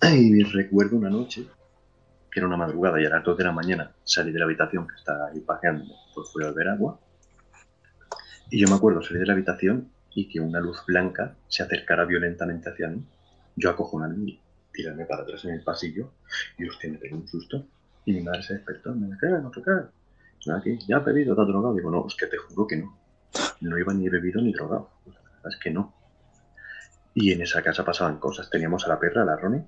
(clears throat) Y recuerdo una noche era una madrugada y a las 2 de la mañana salí de la habitación que estaba ahí paseando, pues fui a beber agua. Y yo me acuerdo salir de la habitación y que una luz blanca se acercara violentamente hacia mí. Yo acojo una y tirarme para atrás en el pasillo y hostia, me pegué un susto. Y mi madre se despertó, me ¿qué? ¿No te caes? Aquí, ¿ya has bebido? ¿Te has drogado? Digo, no, es que te juro que no. No iba ni bebido ni drogado. Es que no. Y en esa casa pasaban cosas. Teníamos a la perra, a la Ronnie,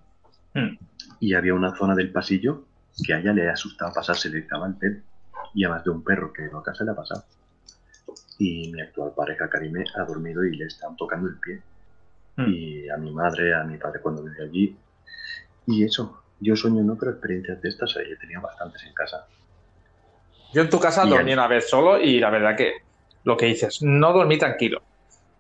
Hmm. Y había una zona del pasillo que a ella le asustaba pasarse, pelo. Y además de un perro que a casa le ha pasado. Y mi actual pareja, Karime, ha dormido y le están tocando el pie. Hmm. Y a mi madre, a mi padre cuando vive allí. Y eso, yo sueño no, pero experiencias de estas he tenido bastantes en casa. Yo en tu casa dormí una vez solo y la verdad que lo que dices, no dormí tranquilo.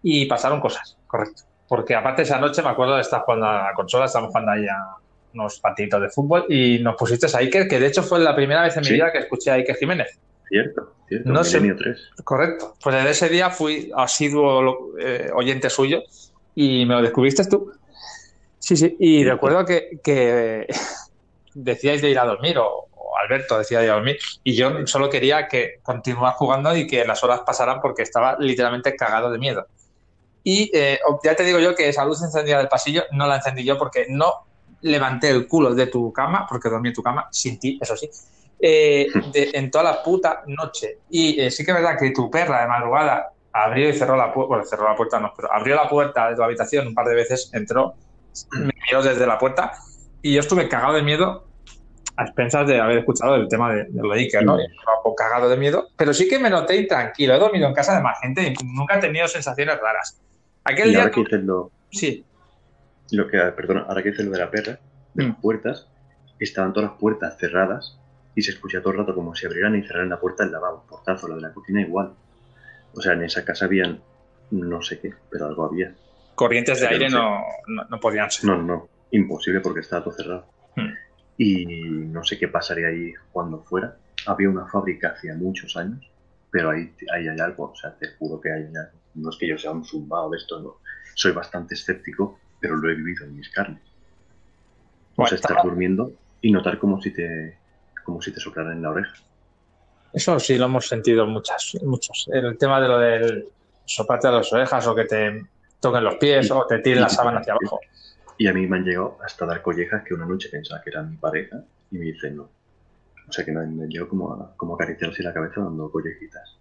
Y pasaron cosas, correcto. Porque aparte esa noche me acuerdo de estar jugando a la consola, estábamos jugando ahí a, unos partiditos de fútbol y nos pusiste a Iker, que de hecho fue la primera vez en mi vida que escuché a Iker Jiménez. Cierto, cierto. No sé, 3. Correcto. Pues desde ese día fui asiduo eh, oyente suyo y me lo descubriste tú. Sí, sí. Y recuerdo que, que decíais de ir a dormir o, Alberto decía de ir a dormir y yo solo quería que continuar jugando y que las horas pasaran porque estaba literalmente cagado de miedo. Y eh, ya te digo yo que esa luz encendida del pasillo no la encendí yo porque no levanté el culo de tu cama, porque dormí en tu cama, sin ti, eso sí, eh, (laughs) en toda la puta noche. Y eh, sí que es verdad que tu perra de madrugada abrió y cerró la puerta, bueno, cerró la puerta no, pero abrió la puerta de tu habitación un par de veces, entró, me miró desde la puerta y yo estuve cagado de miedo a expensas de haber escuchado el tema de, de lo de Iker, ¿no? cagado de miedo, pero sí que me noté intranquilo. He dormido en casa de más gente y nunca he tenido sensaciones raras. Aquel día. Sí lo que, perdona, ahora que dices lo de la perra, de las mm. puertas, estaban todas las puertas cerradas y se escuchaba todo el rato como si abrieran y cerraran la puerta del lavabo, portazo, la de la cocina igual. O sea, en esa casa habían no sé qué, pero algo había. Corrientes de aire no, no, podían ser. No, no, imposible porque estaba todo cerrado. Mm. Y no sé qué pasaría ahí cuando fuera. Había una fábrica hacía muchos años, pero ahí, ahí hay algo, o sea, te juro que hay algo. No es que yo sea un zumbado de esto, no. Soy bastante escéptico pero lo he vivido en mis carnes. Pues estar durmiendo y notar como si te como si te soplaran en la oreja. Eso sí lo hemos sentido muchas, muchos. El tema de lo del soplarte a las orejas o que te toquen los pies o te tiren la sábana hacia abajo. Y a mí me han llegado hasta dar collejas que una noche pensaba que era mi pareja y me dicen no. O sea que me han llegado como a, como acariciarse la cabeza dando collejitas.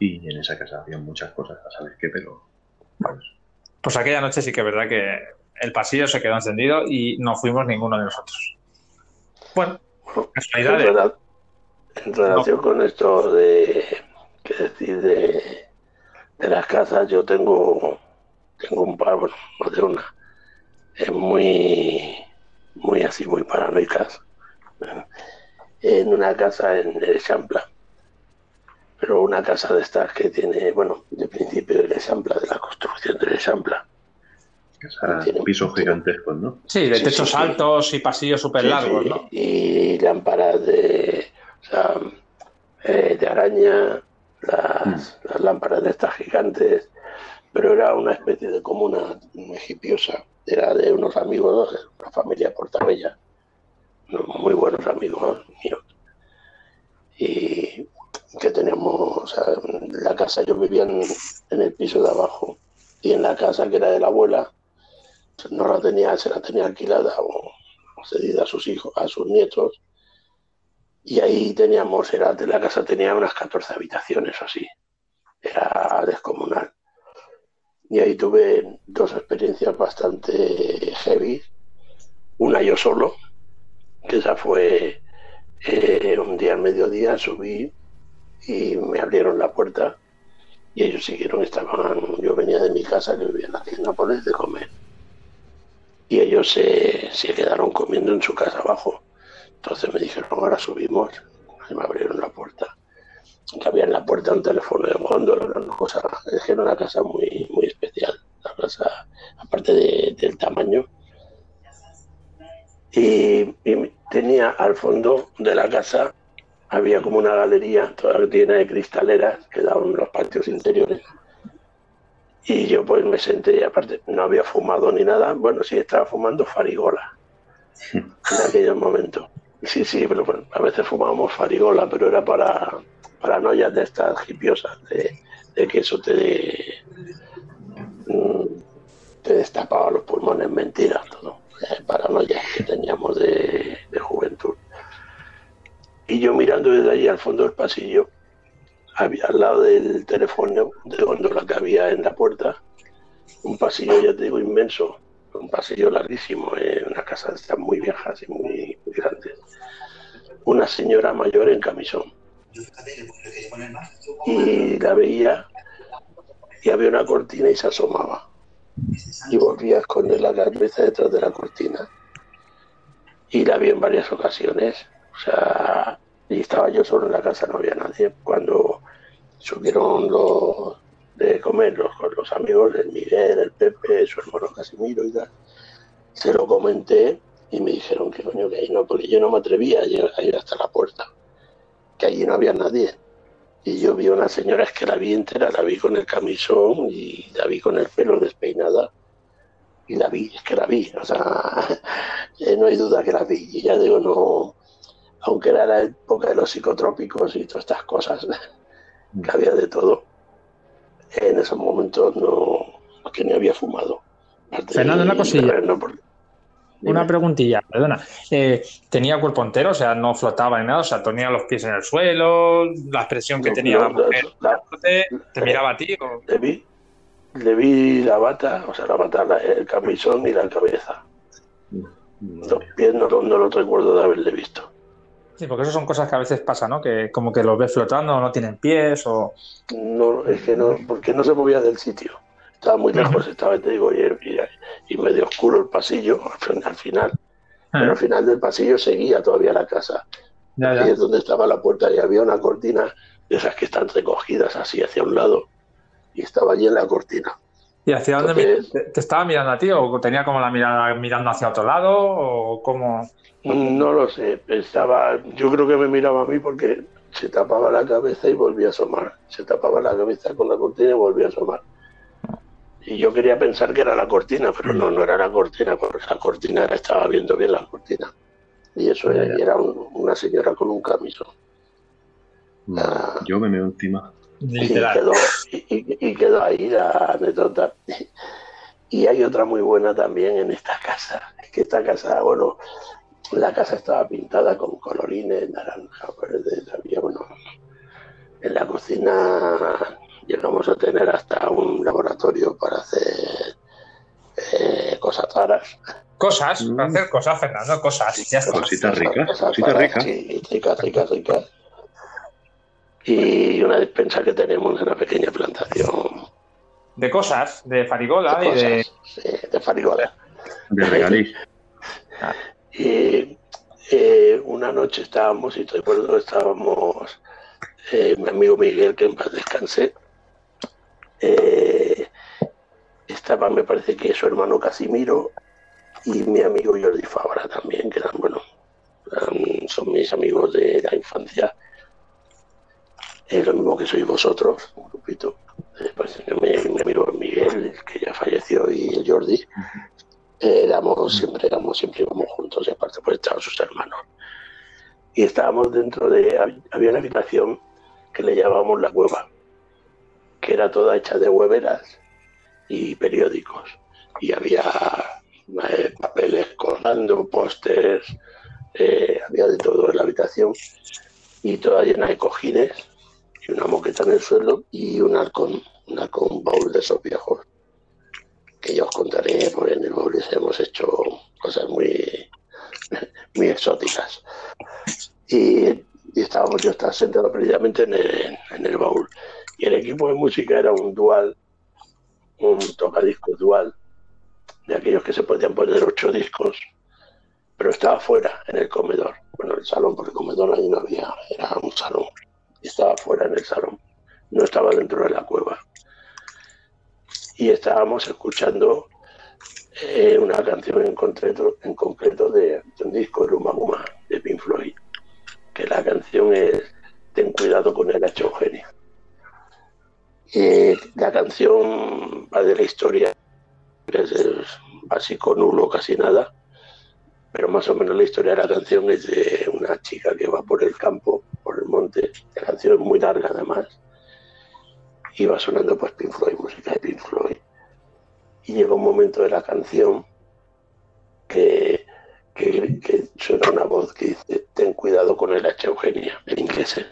Y en esa casa había muchas cosas, a saber qué, pero pues, pues aquella noche sí que es verdad que el pasillo se quedó encendido y no fuimos ninguno de nosotros. Bueno, casualidades. En, relación con esto de, ¿qué decir? De, las casas, yo tengo, tengo un par, bueno, de una. Es muy, muy así, muy paranoicas. En una casa en el Champla pero una casa de estas que tiene, bueno, de principio del Eixample, de la construcción del Eixample. pisos gigantescos, ¿no? Sí, de techos altos y pasillos súper largos, ¿no? Y lámparas de, o sea, eh, de araña, las, las lámparas de estas gigantes, pero era una especie de comuna egipiosa, era de unos amigos, de una familia portabella, muy buenos amigos míos. Y que teníamos, o sea, la casa, yo vivía en, el piso de abajo y en la casa que era de la abuela, no la tenía, se la tenía alquilada o, cedida a sus hijos, a sus nietos. Y ahí teníamos, era, la casa tenía unas 14 habitaciones así, era descomunal. Y ahí tuve dos experiencias bastante heavy. Una yo solo, que esa fue eh, un día al mediodía, subí y me abrieron la puerta y ellos siguieron, estaban, yo venía de mi casa que vivía en Nápoles de comer y ellos se, se quedaron comiendo en su casa abajo. Entonces me dijeron, ahora subimos y me abrieron la puerta. Que había en la puerta un teléfono de góndola, una cosa, es que era una casa muy, muy especial, la casa, aparte del tamaño. Y, y tenía al fondo de la casa había como una galería toda llena de cristaleras que daban los patios interiores. Y yo pues me senté y aparte no había fumado ni nada. Bueno, sí estaba fumando farigola en aquellos momentos. Sí, sí, pero bueno, a veces fumábamos farigola, pero era para paranoias de estas hipiosas, de, que eso te, mm, te destapaba los pulmones, mentiras, todo. Eh, paranoias que teníamos de, de juventud. Y yo mirando desde allí al fondo del pasillo, había al lado del teléfono de gondola que había en la puerta, un pasillo, ya te digo, inmenso, un pasillo larguísimo, una casa de muy viejas y muy, muy grandes. Una señora mayor en camisón. Y la veía y había una cortina y se asomaba. Y volvía a esconder la cabeza detrás de la cortina. Y la vi en varias ocasiones o sea, y estaba yo solo en la casa, no había nadie. Cuando subieron los de comer los, con los amigos del Miguel, el Pepe, su hermano Casimiro y tal, se lo comenté y me dijeron que coño que ahí no, porque yo no me atrevía a ir hasta la puerta, que allí no había nadie. Y yo vi a una señora, es que la vi entera, la vi con el camisón y la vi con el pelo despeinada. Y la vi, es que la vi, o sea, (laughs) eh, no hay duda que la vi. Y ya digo, no, aunque era la época de los psicotrópicos y todas estas cosas, que había de todo, en esos momentos no, que ni había fumado. Fernando, una cosilla. una preguntilla, perdona. Eh, ¿Tenía cuerpo entero? O sea, no flotaba ni nada, o sea, tenía los pies en el suelo, la expresión que tenía la mujer. ¿Te miraba a ti? Le, vi, le vi la bata, o sea, la bata, el camisón y la cabeza. Los pies no, no lo recuerdo de haberle visto. Sí, porque eso son cosas que a veces pasa, ¿no? Que como que los ves flotando, no tienen pies o... No, es que no, porque no se movía del sitio. Estaba muy lejos, estaba, te digo, y, medio oscuro el pasillo al final. Pero al final del pasillo seguía todavía la casa. Y es donde estaba la puerta y había una cortina de esas que están recogidas así hacia un lado. Y estaba allí en la cortina. ¿Y hacia dónde te, estaba mirando a ti? ¿O tenía como la mirada mirando hacia otro lado? ¿O cómo...? No lo sé, estaba, yo creo que me miraba a mí porque se tapaba la cabeza y volvía a asomar. Se tapaba la cabeza con la cortina y volvía a asomar. Y yo quería pensar que era la cortina, pero no, no era la cortina, porque la cortina estaba viendo bien la cortina. Y eso era, una señora con un camisón. Ah, yo me meo encima. Y quedó, y quedó ahí la anécdota. Y hay otra muy buena también en esta casa. Es que esta casa, bueno, la casa estaba pintada con colorines, naranja, verde, había, bueno, en la cocina llegamos a tener hasta un laboratorio para hacer eh, cosas raras. Cosas, para hacer cosas, Fernando, cosas. Cositas ricas, cositas ricas. Sí, ricas, ricas, ricas. Y una despensa que tenemos en una pequeña plantación. De cosas, de farigola de y de. Sí, de farigola. De regaliz. Y eh, una noche estábamos, y estoy acuerdo, estábamos, eh, mi amigo Miguel, que en paz descanse, eh, estaba, me parece que su hermano Casimiro y mi amigo Jordi Fabra también, que eran, bueno, son mis amigos de la infancia. Es lo mismo que sois vosotros, un grupito. Eh, pues, mi, amigo Miguel, que ya falleció, y el Jordi, éramos siempre, éramos, siempre íbamos juntos, y aparte pues estaban sus hermanos. Y estábamos dentro de, había una habitación que le llamábamos la cueva, que era toda hecha de hueveras y periódicos. Y había eh, papeles colgando, pósters, eh, había de todo en la habitación y toda llena de cojines y una moqueta en el suelo y un halcón, un baúl de esos viejos que yo os contaré, porque en el baúl hemos hecho cosas muy, (laughs) muy exóticas. Y, estábamos, yo estaba sentado precisamente en el, en el baúl. Y el equipo de música era un dual, un tocadiscos dual, de aquellos que se podían poner ocho discos, pero estaba fuera, en el comedor. Bueno, el salón, porque el comedor ahí no había, era un salón. Estaba fuera en el salón, no estaba dentro de la cueva. Y estábamos escuchando eh, una canción en concreto, en concreto de, un disco, Luma Guma, de Pink Floyd, que la canción es Ten cuidado con el H. Eugenia. Y la canción va de la historia es básico, nulo, casi nada. Pero más o menos la historia de la canción es de una chica que va por el campo, La canción es muy larga además. Va sonando pues Pink Floyd, música de Pink Floyd. Y llega un momento de la canción que, suena una voz que dice, ten cuidado con el H Eugenia, en inglés.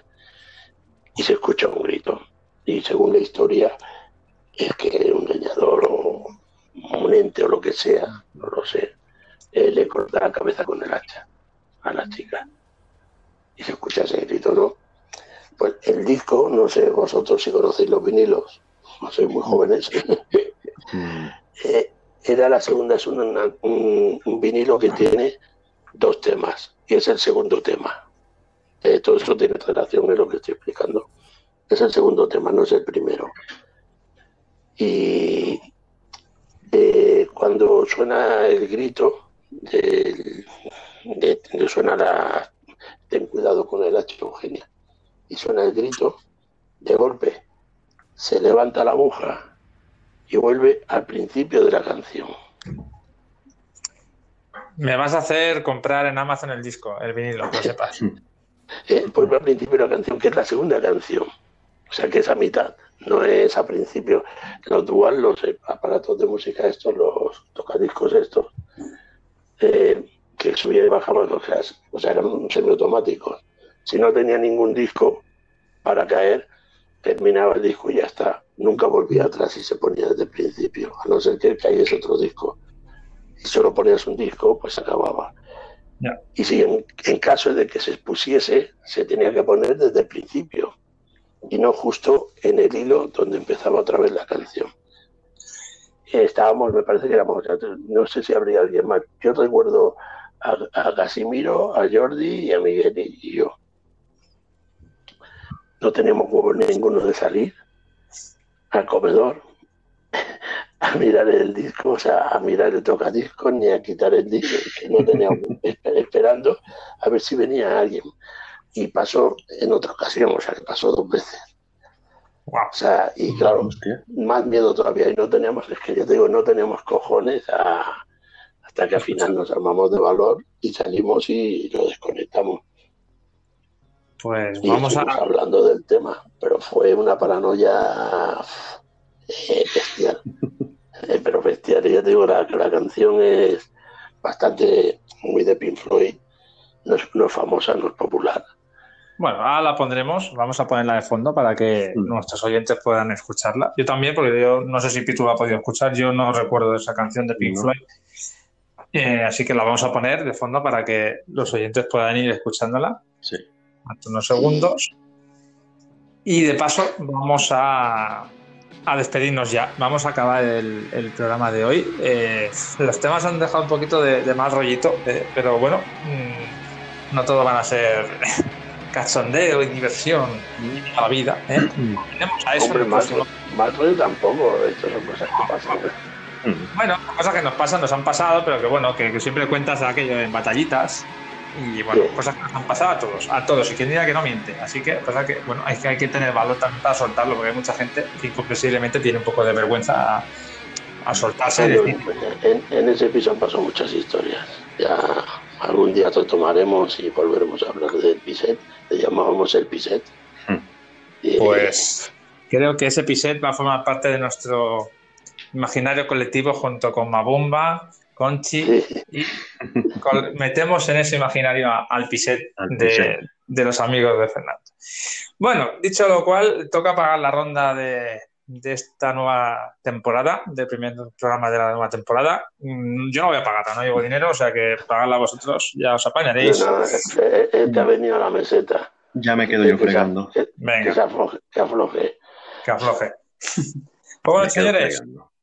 Y se escucha un grito. Y según la historia, es que un leñador o un ente o lo que sea, no lo sé, eh, le corta la cabeza con el hacha a la chica. Y se escucha ese grito, ¿no? Pues el disco, no sé vosotros si conocéis los vinilos, no sois muy jóvenes, (laughs) mm. (laughs) eh, era la segunda, es un, vinilo que tiene dos temas, y es el segundo tema. Eh, todo esto tiene relación en lo que estoy explicando. Es el segundo tema, no es el primero. Y, eh, cuando suena el grito, de, suena la ten cuidado con el H Eugenia, y suena el grito, de golpe se levanta la aguja y vuelve al principio de la canción. Me vas a hacer comprar en Amazon el disco, el vinilo, que (laughs) sepas. Eh, vuelve al principio de la canción, que es la segunda canción. O sea que es a mitad no es a principio. Los dual, los aparatos de música estos, los tocadiscos estos, eh, que subía y bajaba, o sea, o sea, eran semiautomáticos. Si no tenía ningún disco para caer, terminaba el disco y ya está. Nunca volvía atrás y se ponía desde el principio, a no ser que cayese otro disco. Y solo ponías un disco, pues acababa. Y si en, en, caso de que se expusiese, se tenía que poner desde el principio y no justo en el hilo donde empezaba otra vez la canción. Estábamos, me parece que éramos, no sé si habría alguien más. Yo recuerdo a, a Casimiro, a Jordi y a Miguel y yo. No teníamos huevos ninguno de salir al comedor (laughs) a mirar el disco, o sea, a mirar el tocadisco, ni a quitar el disco, que no teníamos (laughs) esperando a ver si venía alguien y pasó en otra ocasión, o sea, que pasó dos veces. O sea, y claro, más miedo todavía, y no teníamos, es que yo te digo, no teníamos cojones hasta que al final nos armamos de valor y salimos y lo desconectamos. Pues vamos a... hablando del tema, pero fue una paranoia eh, bestial. (laughs) Eh, pero bestial, y ya te digo, la, la canción es bastante muy de Pink Floyd, no es famosa, no es popular, bueno, ahora la pondremos, vamos a ponerla de fondo para que nuestros oyentes puedan escucharla. Yo también, porque yo no sé si Pitu la ha podido escuchar, yo no recuerdo esa canción de Pink Floyd. Eh, así que la vamos a poner de fondo para que los oyentes puedan ir escuchándola. Sí. unos segundos. Y de paso, vamos a, despedirnos ya. Vamos a acabar el, programa de hoy. Eh, los temas han dejado un poquito de, mal rollito, eh, pero bueno, mm, no todo van a ser (laughs) cachondeo y diversión a la vida. ¿eh? Tenemos a eso. Hombre, más, más rollo tampoco, esto son cosas que pasan. Bueno, cosas que nos pasan, nos han pasado, pero que bueno, que, siempre cuentas aquello en batallitas. Y bueno, cosas que nos han pasado a todos, a todos, y quien diga que no miente. Así que, pasa que, bueno, hay que, hay que tener valor también para soltarlo, porque hay mucha gente que incomprensiblemente tiene un poco de vergüenza a, soltarse. en, en, ese piso han pasado muchas historias. Ya algún día tomaremos y volveremos a hablar del piset. Le llamábamos el piset. Hmm. Pues creo que ese piset va a formar parte de nuestro imaginario colectivo junto con Mabumba, Conchi y metemos en ese imaginario al piset, de, los amigos de Fernando. Bueno, dicho lo cual, toca pagar la ronda de, esta nueva temporada, del primer programa de la nueva temporada. Mm, yo no voy a pagarla, no llevo dinero, o sea que pagadla vosotros, ya os apañaréis. No, te ha venido a la meseta. Ya me quedo yo fregando. Venga. Que afloje. Que afloje. Que afloje. Pues bueno, señores.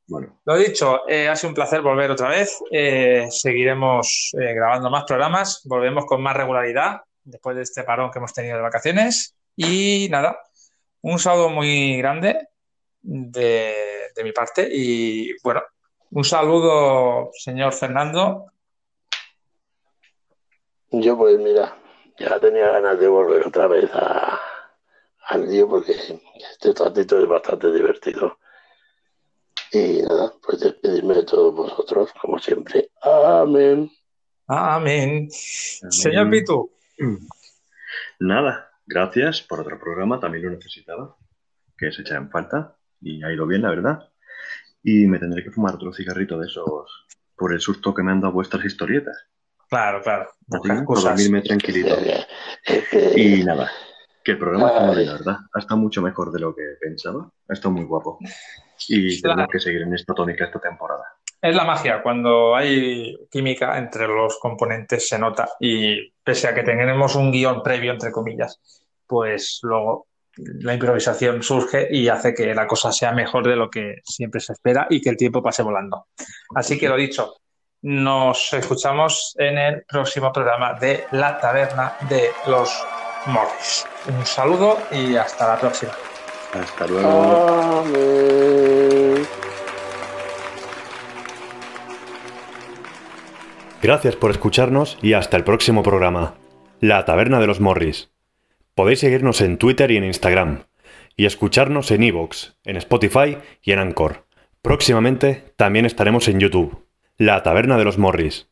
Bueno. Lo dicho, eh, ha sido un placer volver otra vez. Eh, seguiremos eh, grabando más programas, volvemos con más regularidad después de este parón que hemos tenido de vacaciones. Y nada, un saludo muy grande de, de mi parte. Y bueno, un saludo, señor Fernando. Yo pues mira, ya tenía ganas de volver otra vez a, al lío porque este ratito es bastante divertido. Y nada, pues despedirme de todos vosotros, como siempre. Amén. Amén. Señor Pitu. Nada, gracias por otro programa, también lo necesitaba, que se echa en falta y ha ido bien, la verdad. Y me tendré que fumar otro cigarrito de esos por el susto que me han dado vuestras historietas. Claro, claro. por dormirme tranquilito. (laughs) Y nada, que el programa está la verdad. Ha estado mucho mejor de lo que pensaba. Ha estado muy guapo y (laughs) tenemos que seguir en esta tónica esta temporada. Es la magia, cuando hay química entre los componentes se nota y pese a que tenemos un guion previo, entre comillas, pues luego la improvisación surge y hace que la cosa sea mejor de lo que siempre se espera y que el tiempo pase volando. Así que lo dicho, nos escuchamos en el próximo programa de La Taberna de los Morris. Un saludo y hasta la próxima. Hasta luego. Gracias por escucharnos y hasta el próximo programa. La Taberna de los Morris. Podéis seguirnos en Twitter y en Instagram. Y escucharnos en Evox, en Spotify y en Anchor. Próximamente también estaremos en YouTube. La Taberna de los Morris.